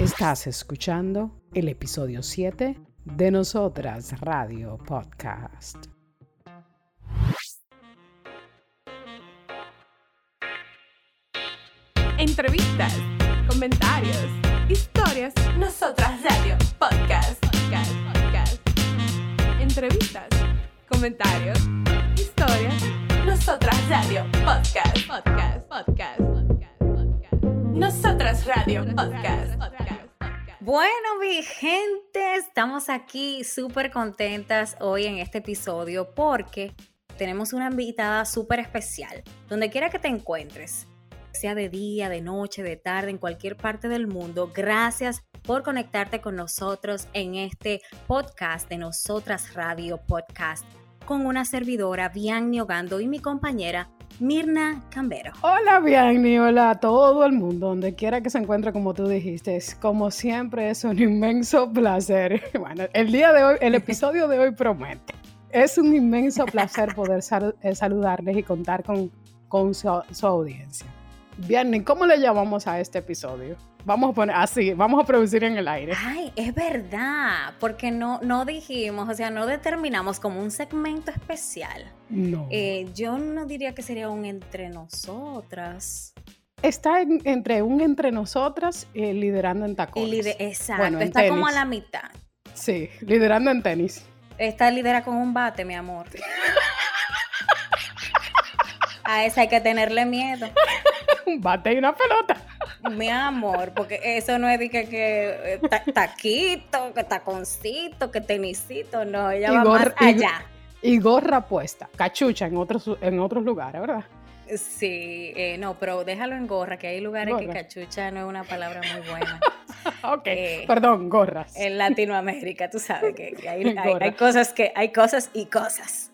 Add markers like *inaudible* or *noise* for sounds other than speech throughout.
Estás escuchando el episodio 7 de Nosotras Radio Podcast. Entrevistas, comentarios, historias. Nosotras Radio Podcast. Podcast. Podcast. Entrevistas, comentarios, historias. Nosotras Radio Podcast. Podcast. Podcast. Podcast. Podcast. Nosotras Radio Podcast. Bueno, mi gente, estamos aquí súper contentas hoy en este episodio porque tenemos una invitada súper especial. Donde quiera que te encuentres, sea de día, de noche, de tarde, en cualquier parte del mundo, gracias por conectarte con nosotros en este podcast de Nosotras Radio Podcast con una servidora, Bianni Ogando, y mi compañera Mirna Cambero. Hola Bianni, hola a todo el mundo, donde quiera que se encuentre como tú dijiste. Como siempre es un inmenso placer. *laughs* Bueno, el día de hoy, el episodio de hoy promete. Es un inmenso placer poder eh, saludarles y contar con, su audiencia. Bianni, ¿cómo le llamamos a este episodio? Vamos a poner así, vamos a producir en el aire. Ay, es verdad, porque no, no dijimos, o sea, no determinamos como un segmento especial. No. Eh, yo no diría que sería un entre nosotras. Está en- entre un entre nosotras y liderando en tacones. exacto, Bueno, está como a la mitad. Sí, liderando en tenis. Esta lidera con un bate, mi amor. *laughs* A esa hay que tenerle miedo, Un bate y una pelota. mi amor, porque eso no es de que, que eh, ta- taquito, que taconcito, que tenisito, no, ella Y va más gorra- allá. Y gorra puesta, cachucha en otros, en otros lugares, ¿verdad? Sí, eh, no, pero déjalo en gorra, que hay lugares que cachucha no es una palabra muy buena. *laughs* Ok, Eh, perdón, gorras. En Latinoamérica, tú sabes que, que hay, *laughs* hay- Gorra. hay cosas que hay cosas y cosas.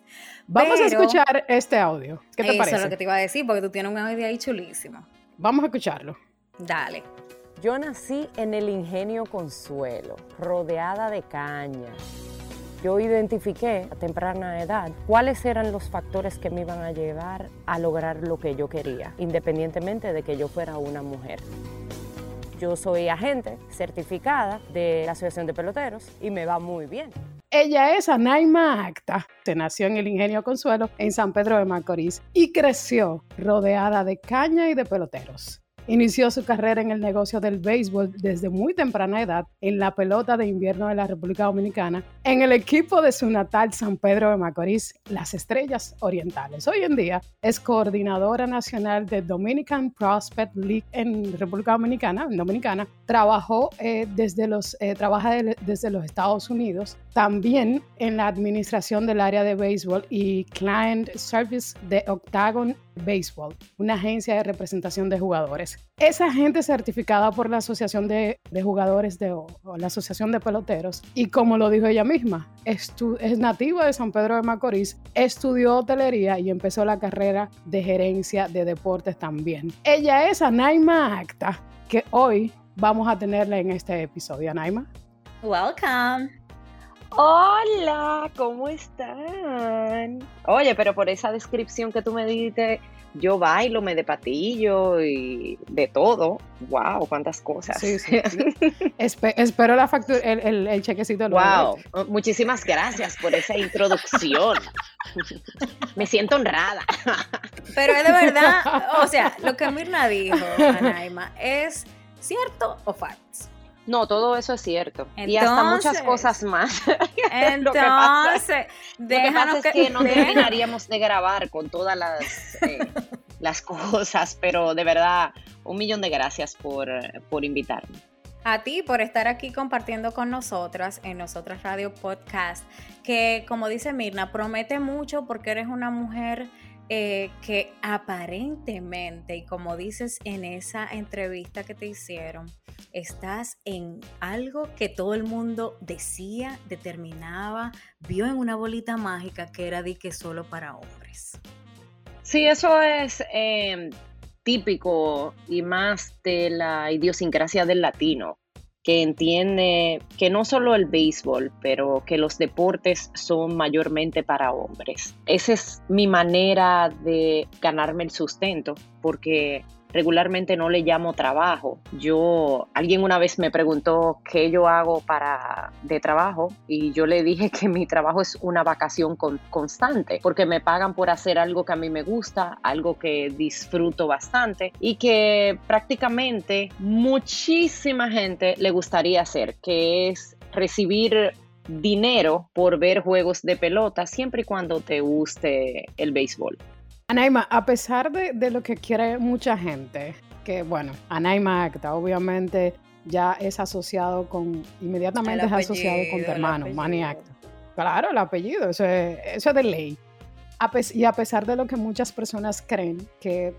Vamos a escuchar este audio. ¿Qué te Eso parece? es lo que te iba a decir, porque tú tienes un audio ahí chulísimo. Vamos a escucharlo. Dale. Yo nací en el ingenio Consuelo, rodeada de caña. Yo identifiqué a temprana edad cuáles eran los factores que me iban a llevar a lograr lo que yo quería, independientemente de que yo fuera una mujer. Yo soy agente certificada de la Asociación de Peloteros y me va muy bien. Ella es Anaima Acta. Se nació en el Ingenio Consuelo en San Pedro de Macorís y creció rodeada de caña y de peloteros. Inició su carrera en el negocio del béisbol desde muy temprana edad en la pelota de invierno de la República Dominicana, en el equipo de su natal San Pedro de Macorís, las Estrellas Orientales. Hoy en día es coordinadora nacional de Dominican Prospect League en República Dominicana. En Dominicana trabajó eh, desde los eh, trabaja de- desde los Estados Unidos, también en la administración del área de béisbol y client service de Octagon Baseball, una agencia de representación de jugadores. Es agente certificada por la Asociación de, de Jugadores de, o, o la Asociación de Peloteros y como lo dijo ella misma, estu- es nativa de San Pedro de Macorís, estudió hotelería y empezó la carrera de gerencia de deportes también. Ella es Anaima Acta, que hoy vamos a tenerla en este episodio. Anaima. Welcome. Hola, ¿cómo están? Oye, pero por esa descripción que tú me diste, yo bailo, me de patillo y de todo. Wow, cuántas cosas. Sí, sí, sí. *laughs* Espe- espero la factura, el, el- el chequecito. luego. Wow, muchísimas gracias por esa introducción. Me siento honrada. Pero es de verdad, *laughs* o sea, lo que Mirna dijo, Anaima, ¿es cierto o falso? No, todo eso es cierto. y hasta muchas cosas más. *laughs* Lo que pasa- Entonces, Lo que pasa es que no terminaríamos de grabar con todas las, eh, *laughs* las cosas, pero de verdad, un millón de gracias por, por invitarme. a ti por estar aquí compartiendo con nosotras en Nosotras Radio Podcast, que como dice Mirna, promete mucho porque eres una mujer eh, que aparentemente, y como dices en esa entrevista que te hicieron, estás en algo que todo el mundo decía, determinaba, vio en una bolita mágica que era de que solo para hombres. Sí, eso es eh, típico y más de la idiosincrasia del latino, que entiende que no solo el béisbol, pero que los deportes son mayormente para hombres. Esa es mi manera de ganarme el sustento, porque regularmente no le llamo trabajo. Yo, alguien una vez me preguntó qué yo hago para de trabajo y yo le dije que mi trabajo es una vacación constante porque me pagan por hacer algo que a mí me gusta, algo que disfruto bastante y que prácticamente muchísima gente le gustaría hacer, que es recibir dinero por ver juegos de pelota siempre y cuando te guste el béisbol. Anaima, a pesar de, lo que quiere mucha gente, que bueno, Anaima Acta obviamente ya es asociado con, inmediatamente es asociado con tu hermano, Manny Acta. Claro, el apellido, eso es, eso de ley. y a pesar de lo que muchas personas creen que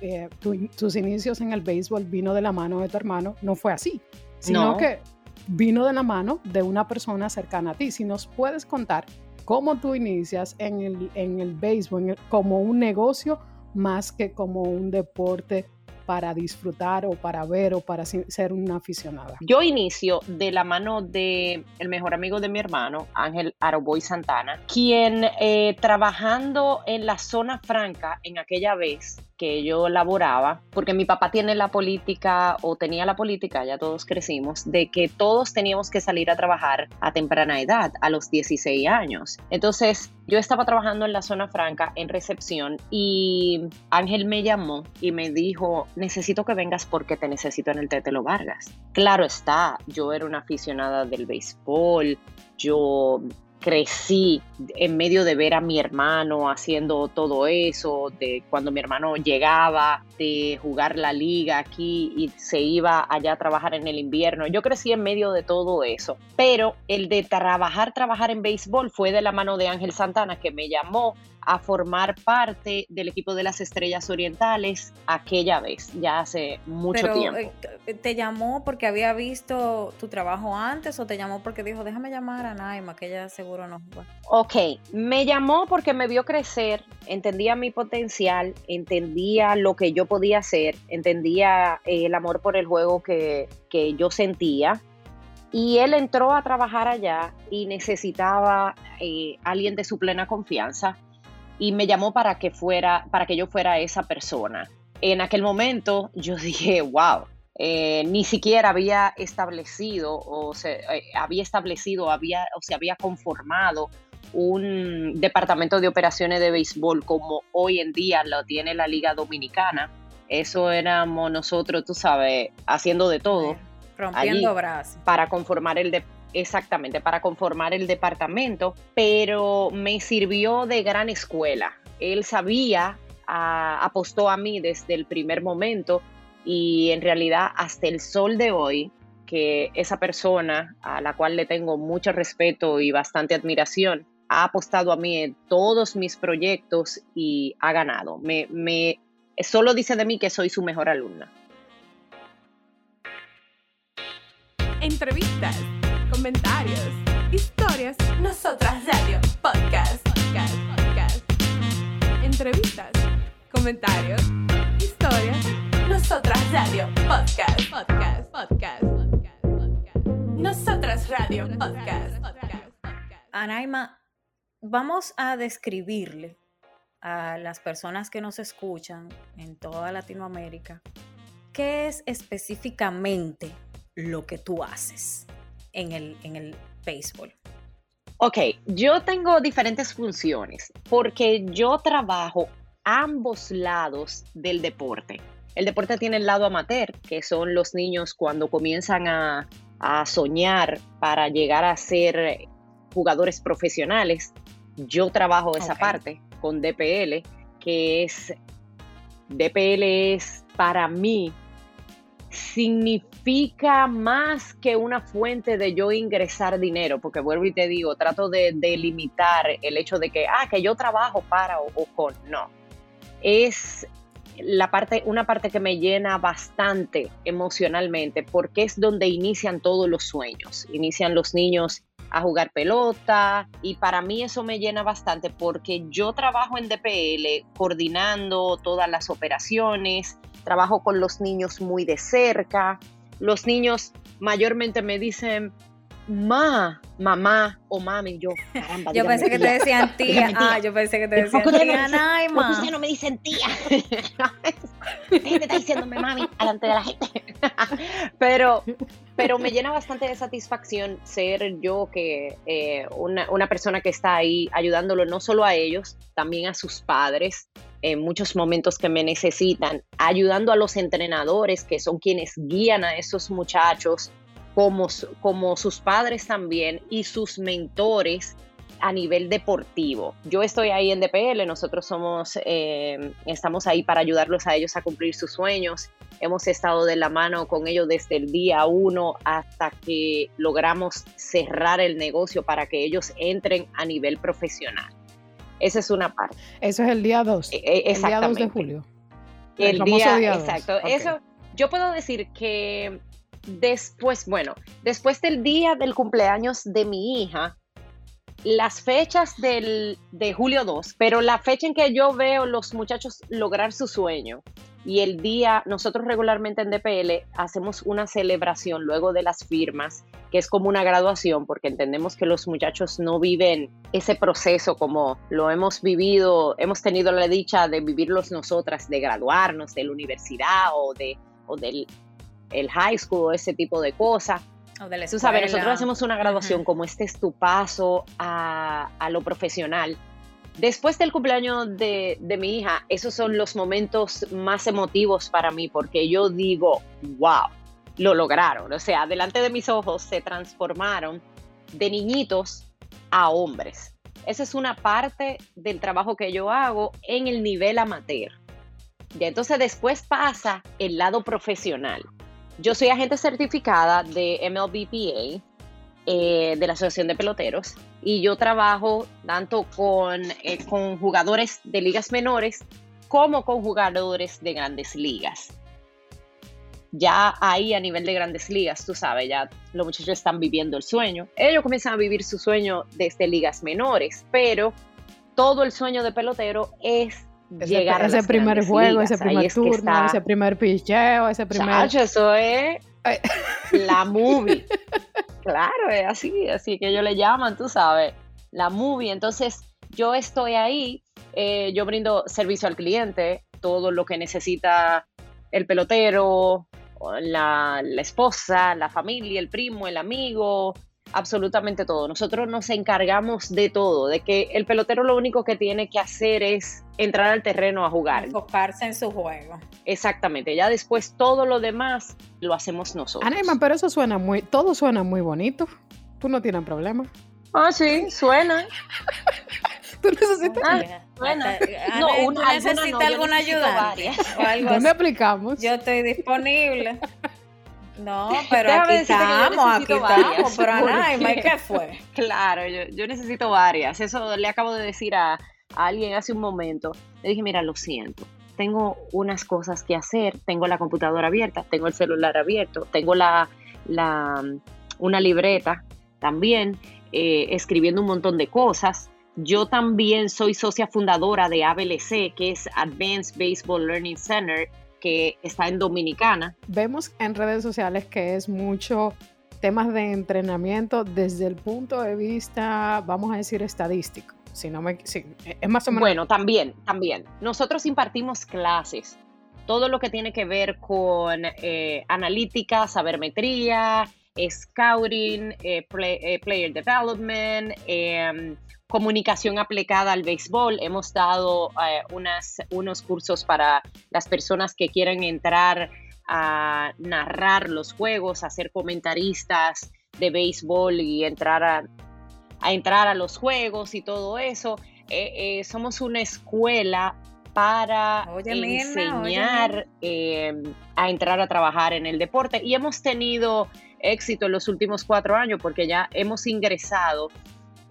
eh, tus inicios en el béisbol vino de la mano de tu hermano, no fue así, sino que vino de la mano de una persona cercana a ti. Si nos puedes contar cómo tú inicias en el, en el béisbol como un negocio más que como un deporte para disfrutar o para ver o para ser una aficionada? Yo inicio de la mano de el mejor amigo de mi hermano, Ángel Aroboy Santana, quien eh, trabajando en la zona franca en aquella vez que yo laboraba, porque mi papá tiene la política o tenía la política, ya todos crecimos, de que todos teníamos que salir a trabajar a temprana edad, a los 16 años. Entonces, yo estaba trabajando en la zona franca en recepción y Ángel me llamó y me dijo, necesito que vengas porque te necesito en el Tetelo Vargas. Claro está, yo era una aficionada del béisbol, yo crecí en medio de ver a mi hermano haciendo todo eso, de cuando mi hermano llegaba, de jugar la liga aquí y se iba allá a trabajar en el invierno. Yo crecí en medio de todo eso, pero el de trabajar, trabajar en béisbol fue de la mano de Ángel Santana que me llamó a formar parte del equipo de las Estrellas Orientales aquella vez, ya hace mucho tiempo. Eh, ¿Te llamó porque había visto tu trabajo antes o te llamó porque dijo, déjame llamar a Naima, que ella seguro no Ok, me llamó porque me vio crecer, entendía mi potencial, entendía lo que yo podía hacer, entendía eh, el amor por el juego que, que yo sentía. Y él entró a trabajar allá y necesitaba eh, alguien de su plena confianza y me llamó para que fuera, para que yo fuera esa persona. En aquel momento yo *laughs* dije, wow, eh, ni siquiera había establecido o se eh, había establecido, había o se había conformado un departamento de operaciones de béisbol como hoy en día lo tiene la Liga Dominicana. Eso éramos nosotros, tú sabes, haciendo de todo. Rompiendo brazos. Para conformar el, de, exactamente, para conformar el departamento, pero me sirvió de gran escuela. Él sabía, apostó a mí desde el primer momento y en realidad hasta el sol de hoy, que esa persona a la cual le tengo mucho respeto y bastante admiración, ha apostado a mí en todos mis proyectos y ha ganado. Me, solo dice de mí que soy su mejor alumna. Entrevistas comentarios, historias, nosotras radio, podcast, podcast, podcast. Entrevistas, comentarios, historias, nosotras radio, podcast, podcast, podcast, podcast, podcast. Nosotras radio, podcast, podcast, podcast. Anaima, vamos a describirle a las personas que nos escuchan en toda Latinoamérica qué es específicamente lo que tú haces en el, en el béisbol? Ok, yo tengo diferentes funciones porque yo trabajo ambos lados del deporte. El deporte tiene el lado amateur, que son los niños cuando comienzan a, soñar para llegar a ser jugadores profesionales. Yo trabajo esa parte con DPL, que es, DPL es para mí significa más que una fuente de yo ingresar dinero, porque vuelvo y te digo, trato de, delimitar el hecho de que, ah, que yo trabajo para o, con, no. Es la parte, una parte que me llena bastante emocionalmente, porque es donde inician todos los sueños. Inician los niños a jugar pelota y para mí eso me llena bastante porque yo trabajo en DPL coordinando todas las operaciones, trabajo con los niños muy de cerca. Los niños mayormente me dicen, ma, mamá o mami. Yo, caramba, Yo pensé que te tía. decían tía. Tía. Ah, yo pensé que te ¿Por decían no tía me dicen- Naima. ¿Por qué ustedes no me dicen tía? Dejen de estar diciéndome mami delante de la gente. *laughs* pero, pero me llena bastante de satisfacción ser yo que eh, una, una persona que está ahí ayudándolo no solo a ellos, también a sus padres en muchos momentos que me necesitan, ayudando a los entrenadores que son quienes guían a esos muchachos, como, como sus padres también y sus mentores a nivel deportivo. Yo estoy ahí en DPL, nosotros somos, eh, estamos ahí para ayudarlos a ellos a cumplir sus sueños. Hemos estado de la mano con ellos desde el día uno hasta que logramos cerrar el negocio para que ellos entren a nivel profesional. Esa es una parte. Eso es el día 2. Eh, eh, El día 2 de julio. El famoso día, día dos. exacto. Eso, yo puedo decir que después, bueno, después del día del cumpleaños de mi hija, las fechas del, de julio 2, pero la fecha en que yo veo los muchachos lograr su sueño y el día, nosotros regularmente en DPL hacemos una celebración luego de las firmas, que es como una graduación, porque entendemos que los muchachos no viven ese proceso como lo hemos vivido, hemos tenido la dicha de vivirlos nosotras, de graduarnos de la universidad o, de, o del el high school ese tipo de cosas. O de la Tú sabes, nosotros hacemos una graduación como este es tu paso a, a lo profesional. Después del cumpleaños de, de mi hija, esos son los momentos más emotivos para mí porque yo digo, wow, lo lograron. O sea, delante de mis ojos se transformaron de niñitos a hombres. Esa es una parte del trabajo que yo hago en el nivel amateur. Y entonces después pasa el lado profesional. Yo soy agente certificada de MLBPA, eh, de la Asociación de Peloteros, y yo trabajo tanto con, eh, con jugadores de ligas menores como con jugadores de grandes ligas. Ya ahí a nivel de grandes ligas, tú sabes, ya los muchachos están viviendo el sueño. Ellos comienzan a vivir su sueño desde ligas menores, pero todo el sueño de pelotero es Ese, llegar a ese las primer juego, ligas. ese primer es turno, está- ese primer picheo, ese primer... Chacho, eso es Ay. la movie. *laughs* claro, es así, así que ellos le llaman, tú sabes, la movie. Entonces, yo estoy ahí, eh, yo brindo servicio al cliente, todo lo que necesita el pelotero, la esposa, la familia, el primo, el amigo, absolutamente todo. Nosotros nos encargamos de todo, de que el pelotero lo único que tiene que hacer es entrar al terreno a jugar. Enfocarse en su juego. Exactamente, ya después todo lo demás lo hacemos nosotros. Anaima, pero eso suena muy... Todo suena muy bonito. Tú no tienes problema. Ah, sí, suena. *laughs* Tú necesitas... Ah, bueno. hasta- No, ¿tú una- alguna ayuda? ¿Dónde aplicamos? Yo estoy disponible. No, *laughs* pero Déjame aquí estamos, aquí estamos. Pero *laughs* Anaima, ¿y qué fue? *laughs* Claro, yo, yo necesito varias. Eso le acabo de decir a, a alguien hace un momento. Le dije, mira, lo siento. Tengo unas cosas que hacer. Tengo la computadora abierta, tengo el celular abierto, tengo la, la, una libreta también, eh, escribiendo un montón de cosas. Yo también soy socia fundadora de ABLC, que es Advanced Baseball Learning Center, que está en Dominicana. Vemos en redes sociales que es mucho temas de entrenamiento desde el punto de vista, vamos a decir, estadístico. Si no me, si- es más o menos Bueno, también, también. Nosotros impartimos clases, todo lo que tiene que ver con eh, analítica, sabermetría, scouting, eh, play- eh, player development, eh, comunicación aplicada al béisbol. Hemos dado eh, unas, unos cursos para las personas que quieran entrar a narrar los juegos, a ser comentaristas de béisbol y entrar a, a entrar a los juegos y todo eso. Eh, eh, somos una escuela para Oye, Mirna, enseñar eh, a entrar a trabajar en el deporte y hemos tenido éxito en los últimos cuatro años porque ya hemos ingresado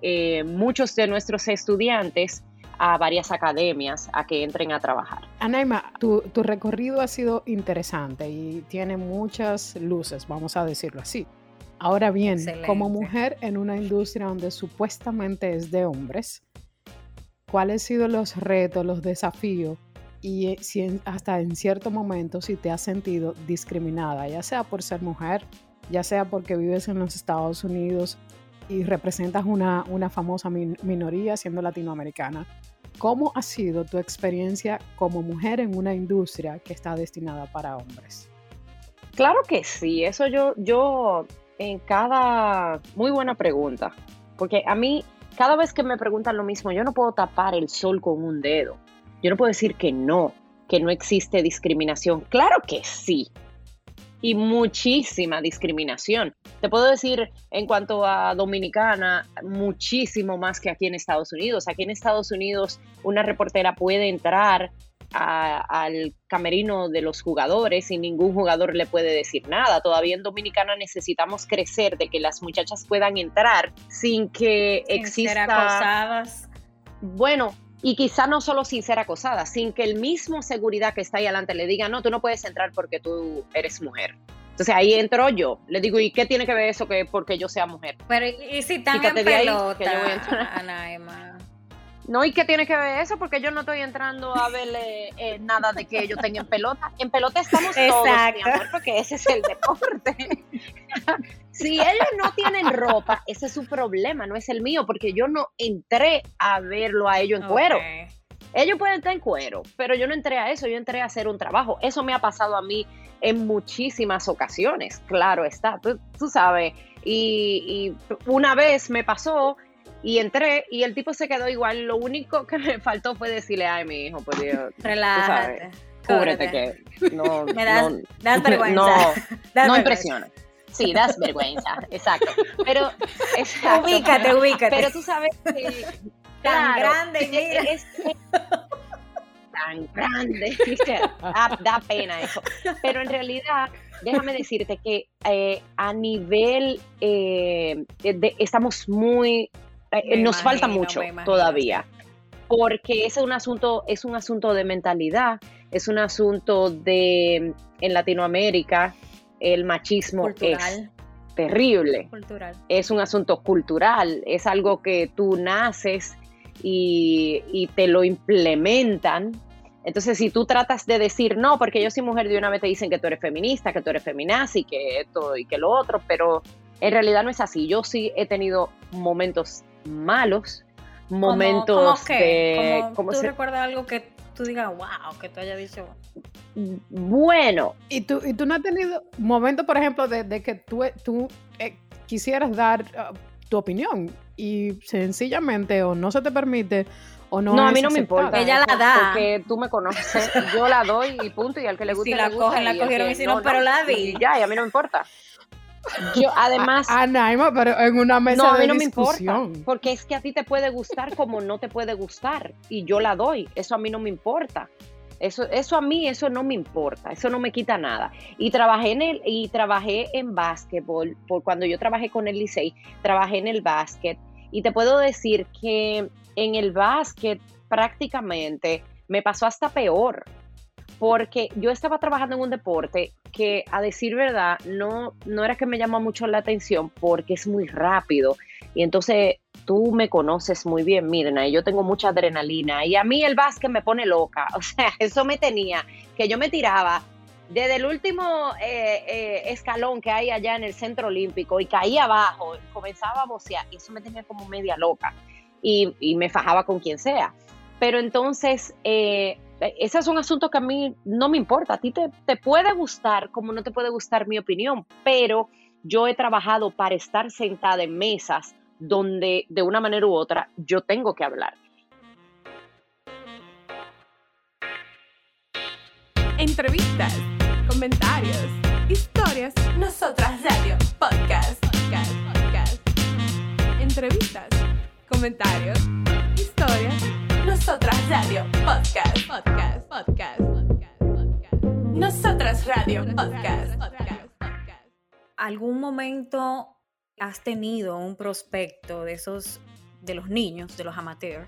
eh, muchos de nuestros estudiantes a varias academias a que entren a trabajar. Anaima, tu, tu recorrido ha sido interesante y tiene muchas luces, vamos a decirlo así. Ahora bien, como Excelente. mujer en una industria donde supuestamente es de hombres, ¿cuáles han sido los retos, los desafíos y eh, si en- hasta en cierto momento si te has sentido discriminada, ya sea por ser mujer ya sea porque vives en los Estados Unidos y representas una, una famosa minoría siendo latinoamericana. ¿Cómo ha sido tu experiencia como mujer en una industria que está destinada para hombres? Claro que sí, eso yo, yo en cada, muy buena pregunta, porque a mí cada vez que me preguntan lo mismo, yo no puedo tapar el sol con un dedo, yo no puedo decir que no, que no existe discriminación, claro que sí, y muchísima discriminación. Te puedo decir en cuanto a Dominicana, muchísimo más que aquí en Estados Unidos. Aquí en Estados Unidos una reportera puede entrar al camerino de los jugadores y ningún jugador le puede decir nada. Todavía en Dominicana necesitamos crecer de que las muchachas puedan entrar sin que sin exista... Ser acosadas. Bueno, y quizá no solo sin ser acosada, sin que el mismo seguridad que está ahí adelante le diga, no, tú no puedes entrar porque tú eres mujer. Entonces ahí entro yo, le digo, ¿y qué tiene que ver eso que porque yo sea mujer? Pero ¿y si en pelota, que yo voy a entrar? No, ¿y qué tiene que ver eso? Porque yo no estoy entrando a verle eh, nada de que ellos tengan pelota. En pelota estamos todos, mi amor, porque ese es el deporte. *laughs* si ellos no tienen ropa, ese es su problema, no es el mío, porque yo no entré a verlo a ellos en cuero. Ellos pueden estar en cuero, pero yo no entré a eso, yo entré a hacer un trabajo. Eso me ha pasado a mí en muchísimas ocasiones, claro está, tú, sabes. Y, y una vez me pasó y entré y el tipo se quedó igual. Lo único que me faltó fue decirle, ay, mi hijo, pues Dios. Relájate. Cúbrete que no. *laughs* Me das, *laughs* *laughs* das vergüenza. No, no impresiona. Sí, das vergüenza, exacto. Pero, exacto. Ubícate, ubícate. Pero tú sabes que. Tan grande, mira. Es, tan grande, da, pena eso. Pero en realidad, déjame decirte que eh, a nivel, eh, de, estamos muy eh, nos falta mucho todavía, porque es un asunto, es un asunto de mentalidad, es un asunto de en Latinoamérica el machismo es terrible. Es un asunto cultural, es algo que tú naces y, y te lo implementan. Entonces, si tú tratas de decir no, porque yo soy mujer, de una vez te dicen que tú eres feminista, que tú eres feminazi, que esto y que lo otro, pero en realidad no es así. Yo sí he tenido momentos malos, momentos ¿Cómo, que? ¿Tú recuerdas algo que tú digas, wow, que tú hayas dicho? Bueno. ¿Y tú, y tú no has tenido momentos, por ejemplo, de, que tú, tú eh, quisieras dar uh, tu opinión y sencillamente o no se te permite o no. No, a mí no me importa. Ella la da. Porque tú me conoces, yo la doy y punto, y al que le guste. Si la cogen, la cogieron y si no, pero la di. ya, y a mí no me importa. Yo, además. A, Naima, pero en una mesa no, a mí no me importa. Porque es que a ti te puede gustar como no te puede gustar. Y yo la doy. Eso a mí no me importa. Eso, eso a mí, eso no me importa. Eso no me quita nada. Y trabajé en el, y trabajé en básquetbol. Por cuando yo trabajé con el Licey, trabajé en el básquet. Y te puedo decir que en el básquet prácticamente me pasó hasta peor porque yo estaba trabajando en un deporte que a decir verdad no, no era que me llama mucho la atención porque es muy rápido y entonces tú me conoces muy bien, Mirna, y yo tengo mucha adrenalina y a mí el básquet me pone loca, *laughs* o sea, eso me tenía, que yo me tiraba desde el último eh, eh, escalón que hay allá en el centro olímpico y caía abajo, comenzaba a bocear y eso me tenía como media loca y, y me fajaba con quien sea. Pero entonces eh, ese es un asunto que a mí no me importa. A ti te, puede gustar como no te puede gustar mi opinión, pero yo he trabajado para estar sentada en mesas donde de una manera u otra yo tengo que hablar. Entrevistas, comentarios, historias, nosotras radio, podcast, podcast, podcast. Entrevistas, comentarios, historias nosotras Radio Podcast, Podcast, Podcast, Podcast, Podcast. Nosotras Radio Podcast, Podcast, Podcast. ¿Algún momento has tenido un prospecto de esos, de los niños, de los amateurs,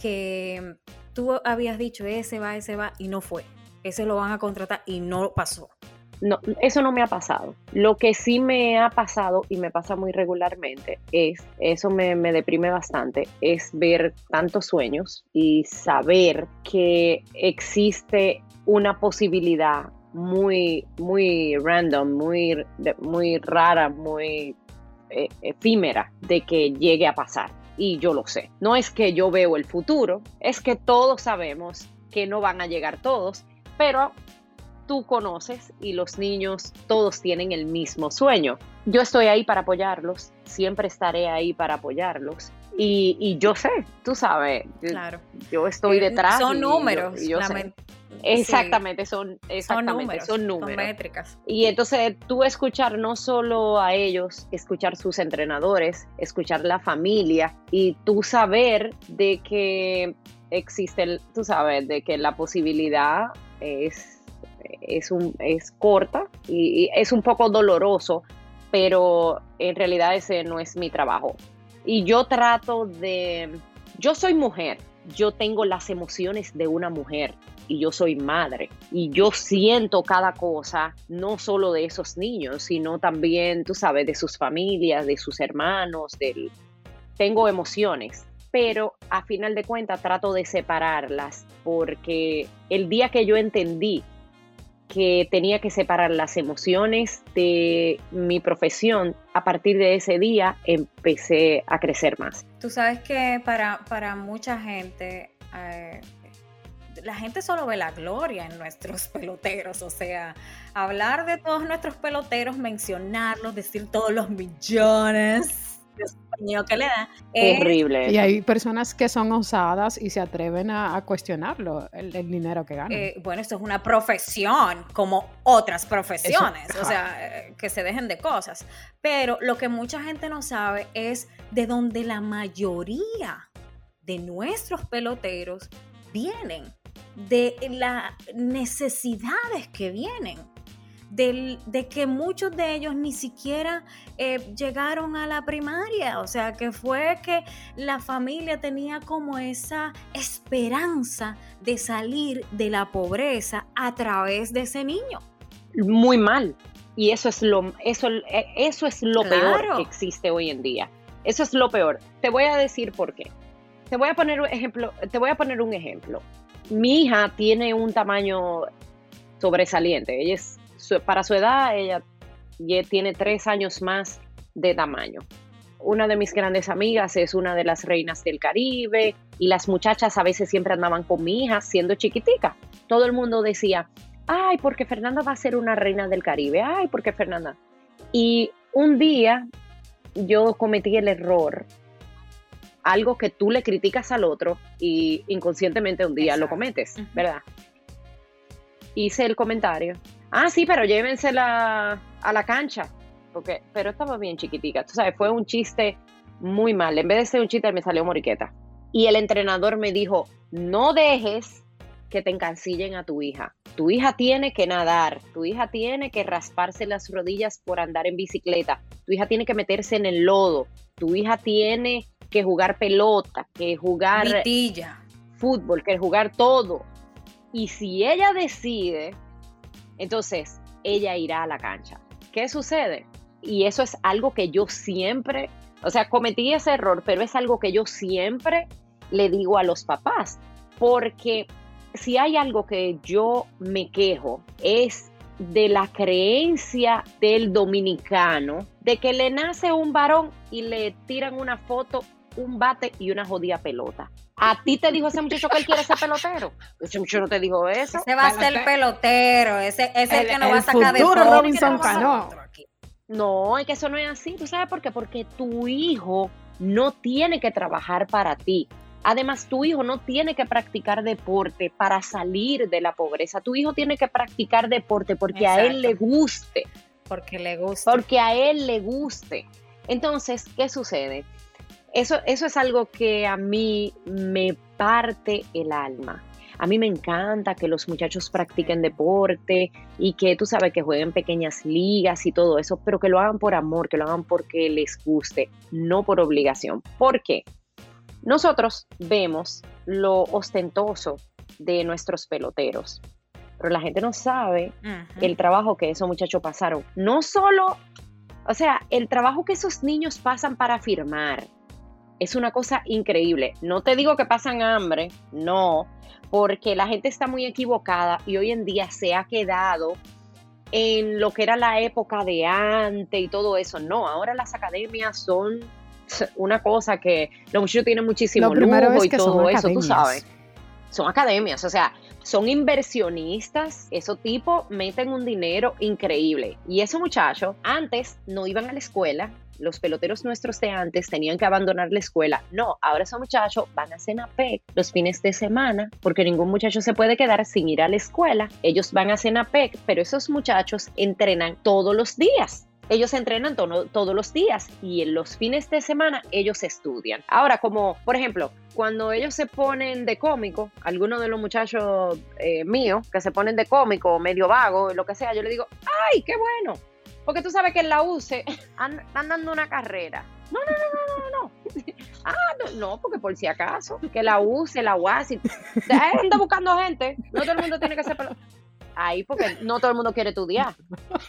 que tú habías dicho, ese va, ese va, y no fue? Ese lo van a contratar y no pasó. No, eso no me ha pasado. Lo que sí me ha pasado y me pasa muy regularmente es, eso me, deprime bastante, es ver tantos sueños y saber que existe una posibilidad muy, muy random, muy, muy rara, muy eh, efímera de que llegue a pasar. Y yo lo sé. No es que yo veo el futuro, es que todos sabemos que no van a llegar todos, pero tú conoces y los niños todos tienen el mismo sueño. Yo estoy ahí para apoyarlos, siempre estaré ahí para apoyarlos. Y, yo sé, tú sabes, claro. yo, estoy eh, detrás. Son números, Exactamente, son, exactamente, son números, métricas. Y entonces tú escuchar no solo a ellos, escuchar sus entrenadores, escuchar la familia y tú saber de que existe, tú sabes, de que la posibilidad es, es, un, es corta y, es un poco doloroso, pero en realidad ese no es mi trabajo. Y yo trato de, yo soy mujer, yo tengo las emociones de una mujer y yo soy madre y yo siento cada cosa, no solo de esos niños, sino también, tú sabes, de sus familias, de sus hermanos, del... tengo emociones, pero a final de cuentas trato de separarlas porque el día que yo entendí que tenía que separar las emociones de mi profesión, a partir de ese día empecé a crecer más. Tú sabes que para, para mucha gente, eh, la gente solo ve la gloria en nuestros *laughs* peloteros, o sea, hablar de todos nuestros peloteros, mencionarlos, decir todos los millones que le da. Horrible. Y hay personas que son osadas y se atreven a, cuestionarlo, el, dinero que ganan. Eh, bueno, esto es una profesión, como otras profesiones, o sea, eh, que se dejen de cosas. Pero lo que mucha gente no sabe es de donde la mayoría de nuestros peloteros vienen, de las necesidades que vienen de que muchos de ellos ni siquiera eh, llegaron a la primaria, o sea, que fue que la familia tenía como esa esperanza de salir de la pobreza a través de ese niño. Muy mal. Y eso es lo, eso, eh, eso es lo peor que existe hoy en día. Eso es lo peor. Te voy a decir por qué. Te voy a poner un ejemplo. Te voy a poner un ejemplo. Mi hija tiene un tamaño sobresaliente. Ella es para su edad, ella tiene tres años más de tamaño. Una de mis grandes amigas es una de las reinas del Caribe y las muchachas a veces siempre andaban con mi hija siendo chiquitica. Todo el mundo decía, ay, porque Fernanda va a ser una reina del Caribe, ay, porque Fernanda. Y un día yo cometí el error, algo que tú le criticas al otro y inconscientemente un día lo cometes, ¿verdad? Hice el comentario ah, sí, pero llévensela a la cancha. Porque, pero estaba bien chiquitica. Tú sabes, fue un chiste muy mal. En vez de ser un chiste, me salió moriqueta. Y el entrenador me dijo, no dejes que te encancillen a tu hija. Tu hija tiene que nadar, tu hija tiene que rasparse las rodillas por andar en bicicleta, tu hija tiene que meterse en el lodo, tu hija tiene que jugar pelota, que jugar fútbol, que jugar todo. Y si ella decide entonces, ella irá a la cancha. ¿Qué sucede? Y eso es algo que yo siempre, o sea, cometí ese error, pero es algo que yo siempre le digo a los papás, porque si hay algo que yo me quejo es de la creencia del dominicano de que le nace un varón y le tiran una foto, un bate y una jodida pelota. A ti te dijo ese muchacho que él quiere ser pelotero. Ese muchacho no te dijo eso. Ese va a ser el pelotero. Ese, es el, que no va a sacar de Robinson Cano. No, es que eso no es así. ¿Tú sabes por qué? Porque tu hijo no tiene que trabajar para ti. Además, tu hijo no tiene que practicar deporte para salir de la pobreza. Tu hijo tiene que practicar deporte porque a él le guste. Porque le guste. Porque a él le guste. Entonces, ¿qué sucede? Eso, eso es algo que a mí me parte el alma. A mí me encanta que los muchachos practiquen deporte y que tú sabes que jueguen pequeñas ligas y todo eso, pero que lo hagan por amor, que lo hagan porque les guste, no por obligación. ¿Por qué? Nosotros vemos lo ostentoso de nuestros peloteros, pero la gente no sabe el trabajo que esos muchachos pasaron. No solo, o sea, el trabajo que esos niños pasan para firmar, Es una cosa increíble. No te digo que pasan hambre, no, porque la gente está muy equivocada y hoy en día se ha quedado en lo que era la época de antes y todo eso. No, ahora las academias son una cosa que los muchachos tienen muchísimo lujo y todo eso, tú sabes. Son academias, o sea, son inversionistas, esos tipos meten un dinero increíble. Y esos muchachos antes no iban a la escuela, los peloteros nuestros de antes tenían que abandonar la escuela. No, ahora esos muchachos van a Cenapec los fines de semana porque ningún muchacho se puede quedar sin ir a la escuela. Ellos van a Cenapec, pero esos muchachos entrenan todos los días. Ellos entrenan todos los días y en los fines de semana ellos estudian. Ahora, como por ejemplo, cuando ellos se ponen de cómico, algunos de los muchachos eh, míos que se ponen de cómico, medio vago, lo que sea, yo le digo, ¡ay, qué bueno! Porque tú sabes que en la UCE *laughs* están dando una carrera. No, no, no, no, no, no. *laughs* Ah, no, no, porque por si acaso, que la UCE, la UASI, anda buscando gente. No todo el mundo tiene que ser ahí porque no todo el mundo quiere estudiar.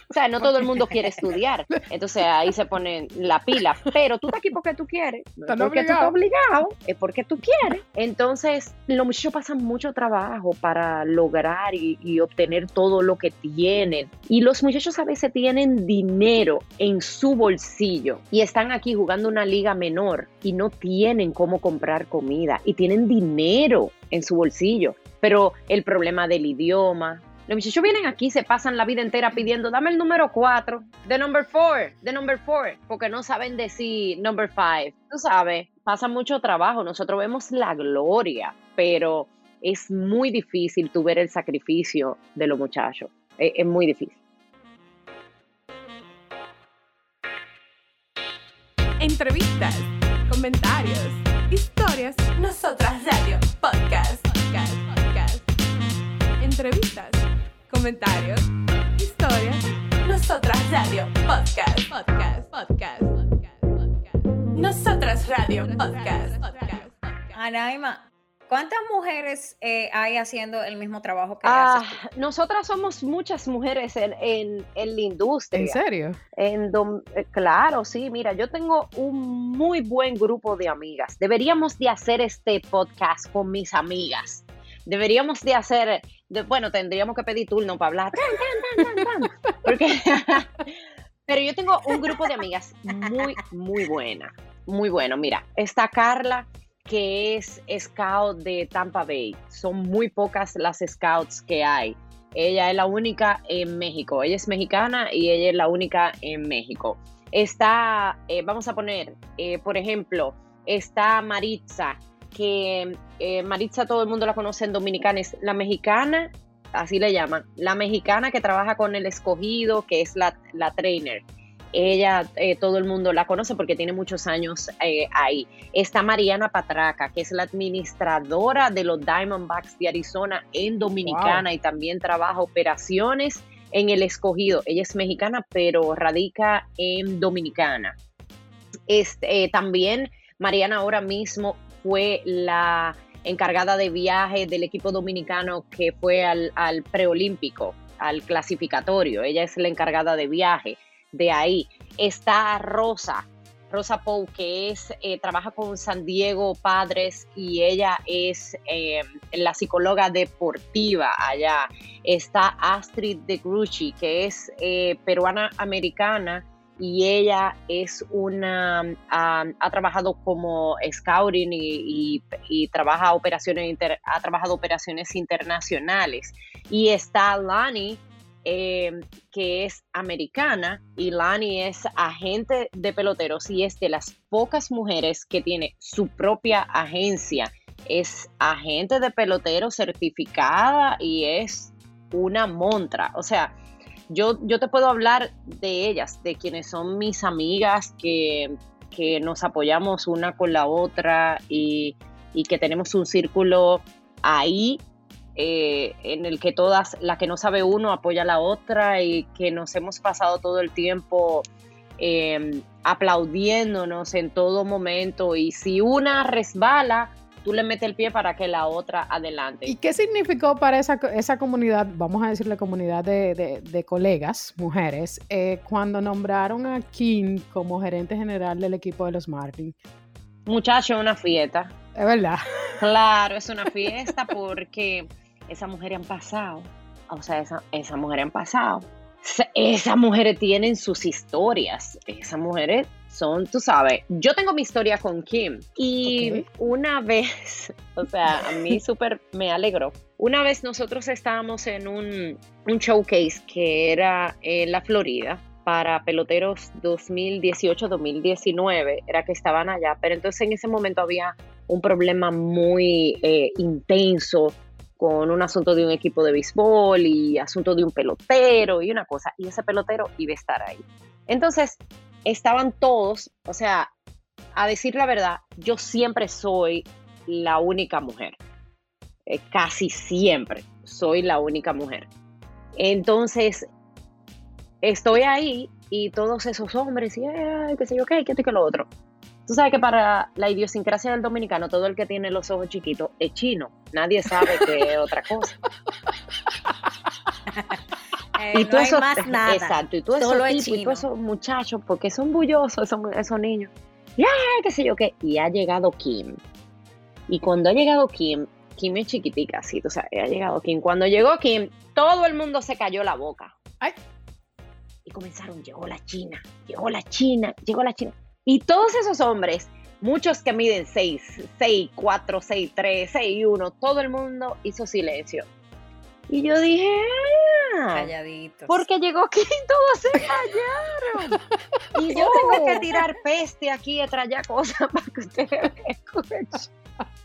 O sea, no todo el mundo quiere estudiar. Entonces ahí se pone la pila. Pero tú estás aquí porque tú quieres. No es porque tú estás obligado, es porque tú quieres. Entonces, los muchachos pasan mucho trabajo para lograr y, y obtener todo lo que tienen. Y los muchachos a veces tienen dinero en su bolsillo y están aquí jugando una liga menor y no tienen cómo comprar comida y tienen dinero en su bolsillo. Pero el problema del idioma, los muchachos vienen aquí, se pasan la vida entera pidiendo, dame el número 4, de number 4, de number 4, porque no saben decir number 5. Tú sabes, pasa mucho trabajo, nosotros vemos la gloria, pero es muy difícil tu ver el sacrificio de los muchachos. Es, es muy difícil. Entrevistas, comentarios, historias, nosotras radio, podcast, podcast, podcast. Entrevistas comentarios, historias, nosotras radio, podcast, podcast, podcast, podcast, podcast. Nosotras radio, podcast, podcast. Anaima, ¿cuántas mujeres eh, hay haciendo el mismo trabajo que Ah, haces? nosotras somos muchas mujeres en, en- en la industria. ¿En serio? En dom- eh, claro, sí, mira, yo tengo un muy buen grupo de amigas. Deberíamos de hacer este podcast con mis amigas. Deberíamos de hacer, de- bueno, tendríamos que pedir turno para hablar. Porque, *laughs* pero yo tengo un grupo de amigas muy, muy buena, muy bueno. Mira, está Carla, que es scout de Tampa Bay. Son muy pocas las scouts que hay. Ella es la única en México. Ella es mexicana y ella es la única en México. Está, eh, vamos a poner, eh, por ejemplo, está Maritza, que eh, Maritza todo el mundo la conoce en Dominicana, es la mexicana, así le llaman, la mexicana que trabaja con el escogido, que es la, la trainer. Ella, eh, todo el mundo la conoce porque tiene muchos años eh, ahí. Está Mariana Patraca, que es la administradora de los Diamondbacks de Arizona en Dominicana y también trabaja operaciones en el escogido. Ella es mexicana, pero radica en Dominicana. Este, eh, también Mariana ahora mismo fue la encargada de viaje del equipo dominicano que fue al, preolímpico, al clasificatorio. Ella es la encargada de viaje de ahí. Está Rosa, Rosa Pou, que es, eh, trabaja con San Diego Padres y ella es eh, la psicóloga deportiva allá. Está Astrid de Grucci, que es eh, peruana americana y ella es una, ah, ha trabajado como scouting y, y- y trabaja operaciones inter- ha trabajado operaciones internacionales. Y está Lani, eh, que es americana, y Lani es agente de peloteros y es de las pocas mujeres que tiene su propia agencia. Es agente de peloteros certificada y es una montra. O sea, yo, yo te puedo hablar de ellas, de quienes son mis amigas, que, que nos apoyamos una con la otra y, y que tenemos un círculo ahí eh, en el que todas, la que no sabe uno apoya a la otra y que nos hemos pasado todo el tiempo eh, aplaudiéndonos en todo momento. Y si una resbala, tú le metes el pie para que la otra adelante. ¿Y qué significó para esa, esa comunidad, vamos a decirle comunidad de, de- de colegas, mujeres, eh, cuando nombraron a Kim como gerente general del equipo de los Marlins? Muchacho, una fiesta. Es verdad. Claro, es una *laughs* fiesta porque esas mujeres han pasado. O sea, esa, esas mujeres han pasado. Esas mujeres tienen sus historias. Esas mujeres son, tú sabes, yo tengo mi historia con Kim y una *laughs* vez, o sea, a mí *laughs* súper me alegró. Una vez nosotros estábamos en un, un showcase que era en la Florida para peloteros 2018-2019, era que estaban allá, pero entonces en ese momento había un problema muy eh, intenso con un asunto de un equipo de béisbol y asunto de un pelotero y una cosa, y ese pelotero iba a estar ahí. Entonces, estaban todos, o sea, a decir la verdad, yo siempre soy la única mujer, Eh, casi siempre soy la única mujer. Entonces, estoy ahí y todos esos hombres, y "Ay, qué sé yo qué, qué qué lo otro. Tú sabes que para la idiosincrasia del dominicano, todo el que tiene los ojos chiquitos es chino. Nadie sabe que es otra cosa. *laughs* Y no tú hay esos- más nada. Exacto, y tú esos solo es tipos, y tú esos muchachos, porque son bullosos esos, esos niños. Y ay, qué sé yo qué. Y ha llegado Kim. Y cuando ha llegado Kim, Kim es chiquitica, sí, tú sabes, ha llegado Kim. Cuando llegó Kim, todo el mundo se cayó la boca. Ay. Y comenzaron, llegó la China, llegó la China, llegó la China. Y todos esos hombres, muchos que miden 6, 6, 4, 6, 3, 6, 1, todo el mundo hizo silencio. Y yo dije, ah, Calladitos. porque llegó Kim, todos se callaron. Y yo tengo que tirar peste aquí y traer cosas *laughs* para que ustedes me escuchen. *laughs*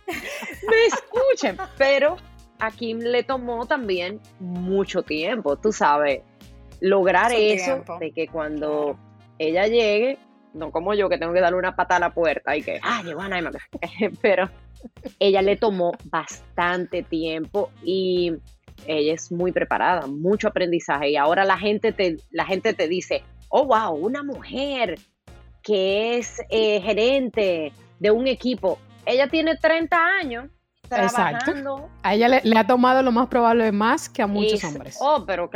Me escuchen. Pero a Kim le tomó también mucho tiempo, tú sabes, lograr eso tiempo. de que cuando ella llegue, no como yo que tengo que darle una pata a la puerta y que, ah, llegó Anaima. *laughs* Pero ella le tomó bastante tiempo y ella es muy preparada, mucho aprendizaje y ahora la gente te, la gente te dice, oh, wow, una mujer que es eh, gerente de un equipo. Ella tiene 30 años Exacto. trabajando. A ella le, le ha tomado lo más probable más que a muchos Es- hombres. Oh, pero,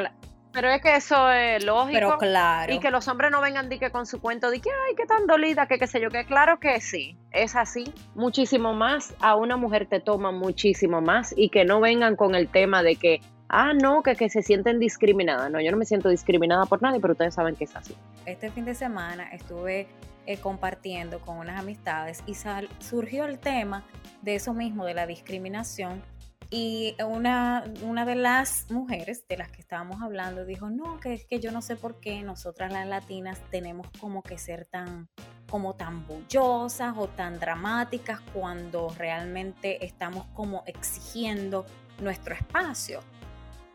pero es que eso es lógico. Pero claro. Y que los hombres no vengan que con su cuento de que, ay, qué tan dolida, que qué sé yo, que claro que sí, es así. Muchísimo más, a una mujer te toma muchísimo más y que no vengan con el tema de que, ah, no, que, que se sienten discriminadas. No, yo no me siento discriminada por nadie, pero ustedes saben que es así. este fin de semana estuve eh, compartiendo con unas amistades y sal- surgió el tema de eso mismo, de la discriminación. Y una, una de las mujeres de las que estábamos hablando dijo, no, que es que yo no sé por qué nosotras las latinas tenemos como que ser tan, como tan bullosas o tan dramáticas cuando realmente estamos como exigiendo nuestro espacio.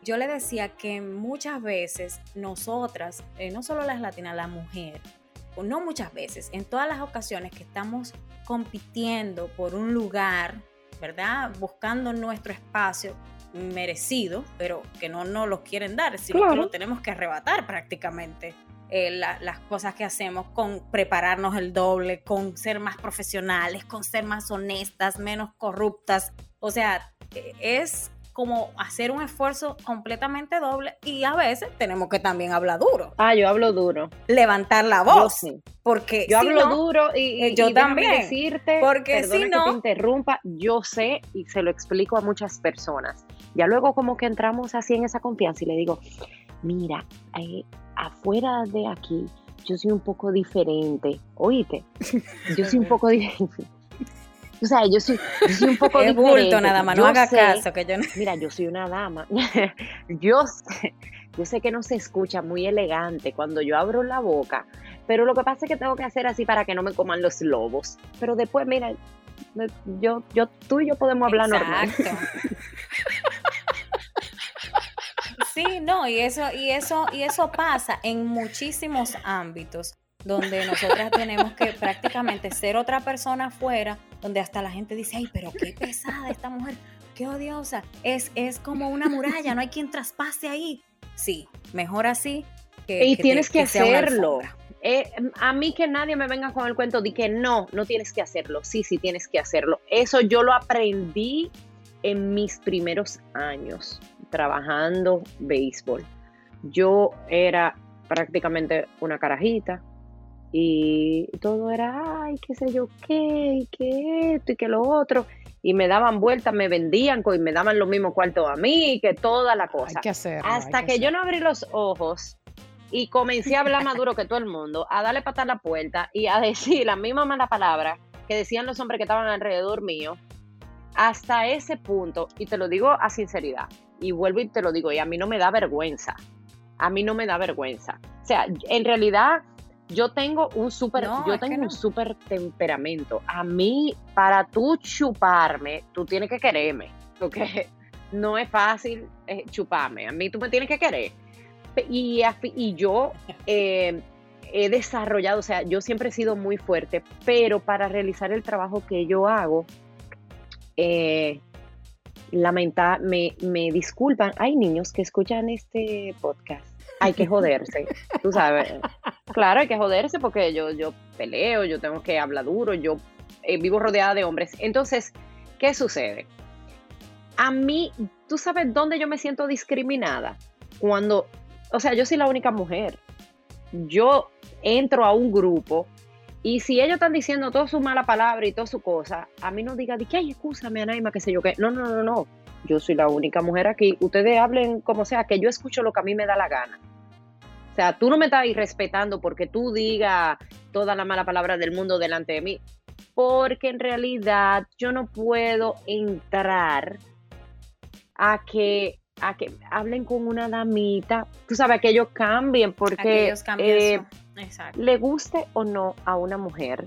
Yo le decía que muchas veces nosotras, eh, no solo las latinas, la mujer, no muchas veces, en todas las ocasiones que estamos compitiendo por un lugar, ¿verdad? Buscando nuestro espacio merecido, pero que no nos lo quieren dar, sino que Claro. lo tenemos que arrebatar prácticamente. eh, la- las cosas que hacemos con prepararnos el doble, con ser más profesionales, con ser más honestas, menos corruptas. O sea, eh, es como hacer un esfuerzo completamente doble y a veces tenemos que también hablar duro, Ah, yo hablo duro. levantar la Yo voz, sí. porque Yo si hablo no, duro y, eh, y- yo y también, decirte, porque si que no- te interrumpa, yo sé y se lo explico a muchas personas. Ya luego como que entramos así en esa confianza y le digo, mira, eh, afuera de aquí yo soy un poco diferente, oíste, yo soy un poco diferente. O sea, yo soy, yo soy un poco es diferente. bulto nada más, no Yo haga sé- caso, que yo no... *laughs* Mira, yo soy una dama. *laughs* yo, sé, yo sé que no se escucha muy elegante cuando yo abro la boca, pero lo que pasa es que tengo que hacer así para que no me coman los lobos. Pero después, mira, yo, yo, tú y yo podemos hablar normal. Exacto. *laughs* Sí, no, y eso, y eso, y eso pasa en muchísimos ámbitos donde nosotras tenemos que prácticamente ser otra persona afuera, donde hasta la gente dice, ay, pero qué pesada esta mujer, qué odiosa, es, es como una muralla, no hay quien traspase ahí. Sí, mejor así que, Y que te- tienes que hacerlo. Eh, a mí que nadie me venga con el cuento de que no, no tienes que hacerlo. Sí, sí tienes que hacerlo. Eso yo lo aprendí en mis primeros años trabajando béisbol. Yo era prácticamente una carajita y todo era, ay, qué sé yo qué, y qué esto y qué lo otro. Y me daban vueltas, me vendían y me daban los mismos cuartos a mí, que toda la cosa. Hay que hacerlo, Hasta hay que, que yo no abrí los ojos y comencé a hablar más duro que todo el mundo, a darle patada a la puerta y a decir la misma mala palabra que decían los hombres que estaban alrededor mío, hasta ese punto, y te lo digo a sinceridad, y vuelvo y te lo digo, y a mí no me da vergüenza, a mí no me da vergüenza. O sea, en realidad yo tengo un súper, No, yo tengo no. un súper temperamento. A mí, para tú chuparme, tú tienes que quererme, porque *laughs* no es fácil eh, chuparme. A mí tú me tienes que querer. Y, y yo eh, he desarrollado, o sea, yo siempre he sido muy fuerte, pero para realizar el trabajo que yo hago, eh, lamenta, me, me disculpan, hay niños que escuchan este podcast, hay que joderse, tú sabes, claro, hay que joderse porque yo, yo peleo, yo tengo que hablar duro, yo eh, vivo rodeada de hombres, entonces, ¿qué sucede? A mí, ¿tú sabes dónde yo me siento discriminada? Cuando, o sea, yo soy la única mujer, yo entro a un grupo y si ellos están diciendo toda su mala palabra y toda su cosa, a mí no diga de que, ay, escúchame, Anaima, qué sé yo qué. No, no, no, no. Yo soy la única mujer aquí. Ustedes hablen como sea, que yo escucho lo que a mí me da la gana. Sea, tú no me estás respetando porque tú digas toda la mala palabra del mundo delante de mí. Porque en realidad yo no puedo entrar a que, a que hablen con una damita. Tú sabes, que ellos cambien porque... Cambios. eh, le guste o no a una mujer,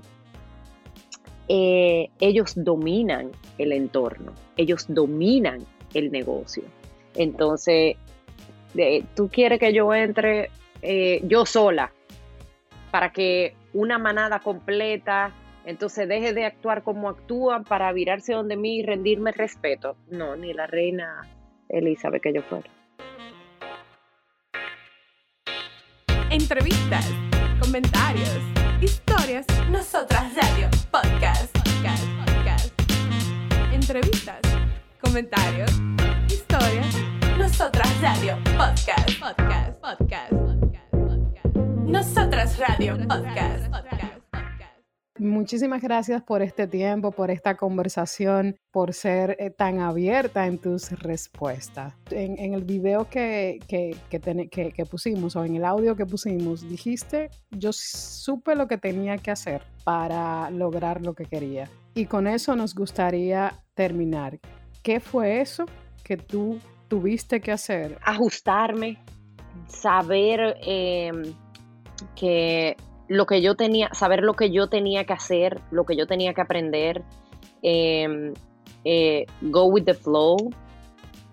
eh, ellos dominan el entorno, ellos dominan el negocio. Entonces, de- tú quieres que yo entre eh, yo sola para que una manada completa, entonces deje de actuar como actúan para virarse donde mí y rendirme respeto. No, ni la reina Elizabeth que yo fuera. Entrevistas, comentarios, historias, nosotras radio, podcast, podcast, podcast. Entrevistas, comentarios, historias, nosotras radio, podcast, podcast, podcast, podcast, podcast. Nosotras radio, podcast. Muchísimas gracias por este tiempo, por esta conversación, por ser eh, tan abierta en tus respuestas. En, en el video que, que, que, ten- que- que pusimos o en el audio que pusimos, dijiste, yo supe lo que tenía que hacer para lograr lo que quería. Y con eso nos gustaría terminar. ¿Qué fue eso que tú tuviste que hacer? ajustarme, saber eh, que lo que yo tenía, saber lo que yo tenía que hacer, lo que yo tenía que aprender, eh, eh, go with the flow.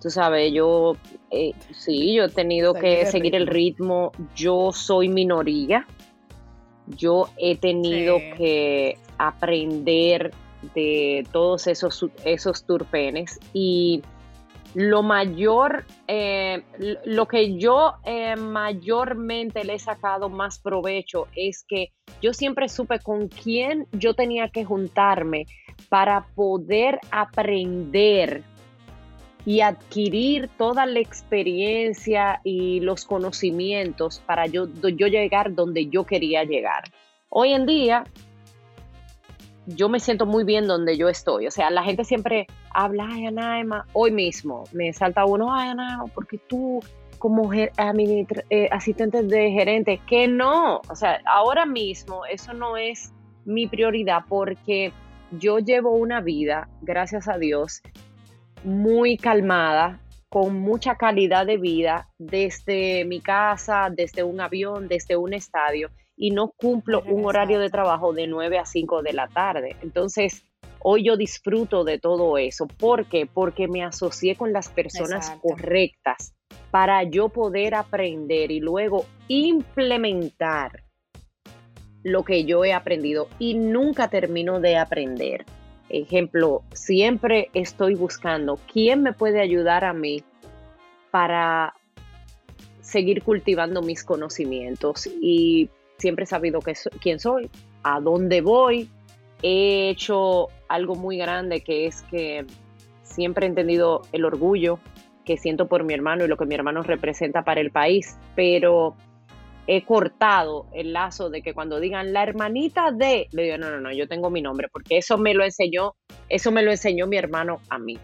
Tú sabes, yo eh, sí, yo he tenido Seguir que el seguir el ritmo. Yo soy minoría. Yo he tenido Sí. que aprender de todos esos, esos turpenes y lo mayor, eh, lo que yo eh, mayormente le he sacado más provecho es que yo siempre supe con quién yo tenía que juntarme para poder aprender y adquirir toda la experiencia y los conocimientos para yo, yo llegar donde yo quería llegar. Hoy en día, yo me siento muy bien donde yo estoy. O sea, la gente siempre habla, ay, Anaima, hoy mismo me salta uno, ay, Anaima, porque tú como eh, asistente de gerente, que no, o sea, ahora mismo eso no es mi prioridad porque yo llevo una vida, gracias a Dios, muy calmada, con mucha calidad de vida desde mi casa, desde un avión, desde un estadio y no cumplo un horario de trabajo de 9 a 5 de la tarde. Entonces, hoy yo disfruto de todo eso. ¿Por qué? Porque me asocié con las personas Exacto. correctas para yo poder aprender y luego implementar lo que yo he aprendido y nunca termino de aprender. Ejemplo, siempre estoy buscando quién me puede ayudar a mí para seguir cultivando mis conocimientos y siempre he sabido que quién soy, a dónde voy. He hecho algo muy grande que es que siempre he entendido el orgullo que siento por mi hermano y lo que mi hermano representa para el país, pero he cortado el lazo de que cuando digan la hermanita de, le digo, no, no, no, yo tengo mi nombre, porque eso me lo enseñó, eso me lo enseñó mi hermano a mí.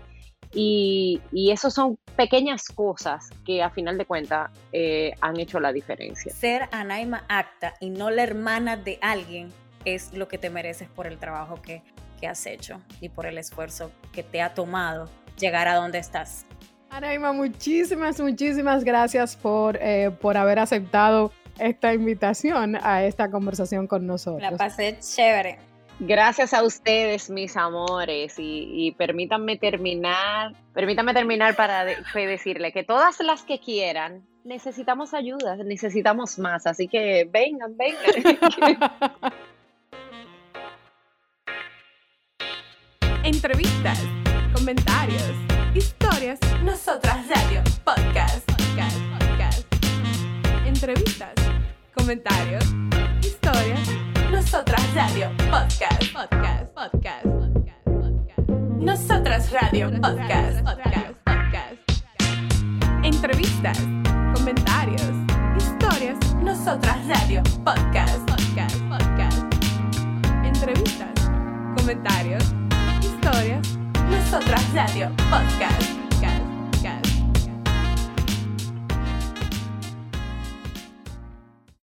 Y, y eso son pequeñas cosas que a final de cuentas eh, han hecho la diferencia. Ser Anaima Acta y no la hermana de alguien es lo que te mereces por el trabajo que, que has hecho y por el esfuerzo que te ha tomado llegar a donde estás. Anaima, muchísimas, muchísimas gracias por, eh, por haber aceptado esta invitación a esta conversación con nosotros. La pasé chévere. Gracias a ustedes, mis amores, y, permítanme terminar, permítanme terminar para decirle que todas las que quieran, necesitamos ayuda, necesitamos más, así que vengan, vengan. *laughs* Entrevistas, comentarios, historias, nosotras radio, podcast, podcast, podcast. Entrevistas, comentarios, historias nosotras Radio Podcast, podcast, podcast, podcast, podcast. Nosotras Radio Podcast, podcast, podcast. Entrevistas, comentarios, historias. Nosotras Radio Podcast, podcast, podcast. Entrevistas, comentarios, historias. Nosotras Radio Podcast.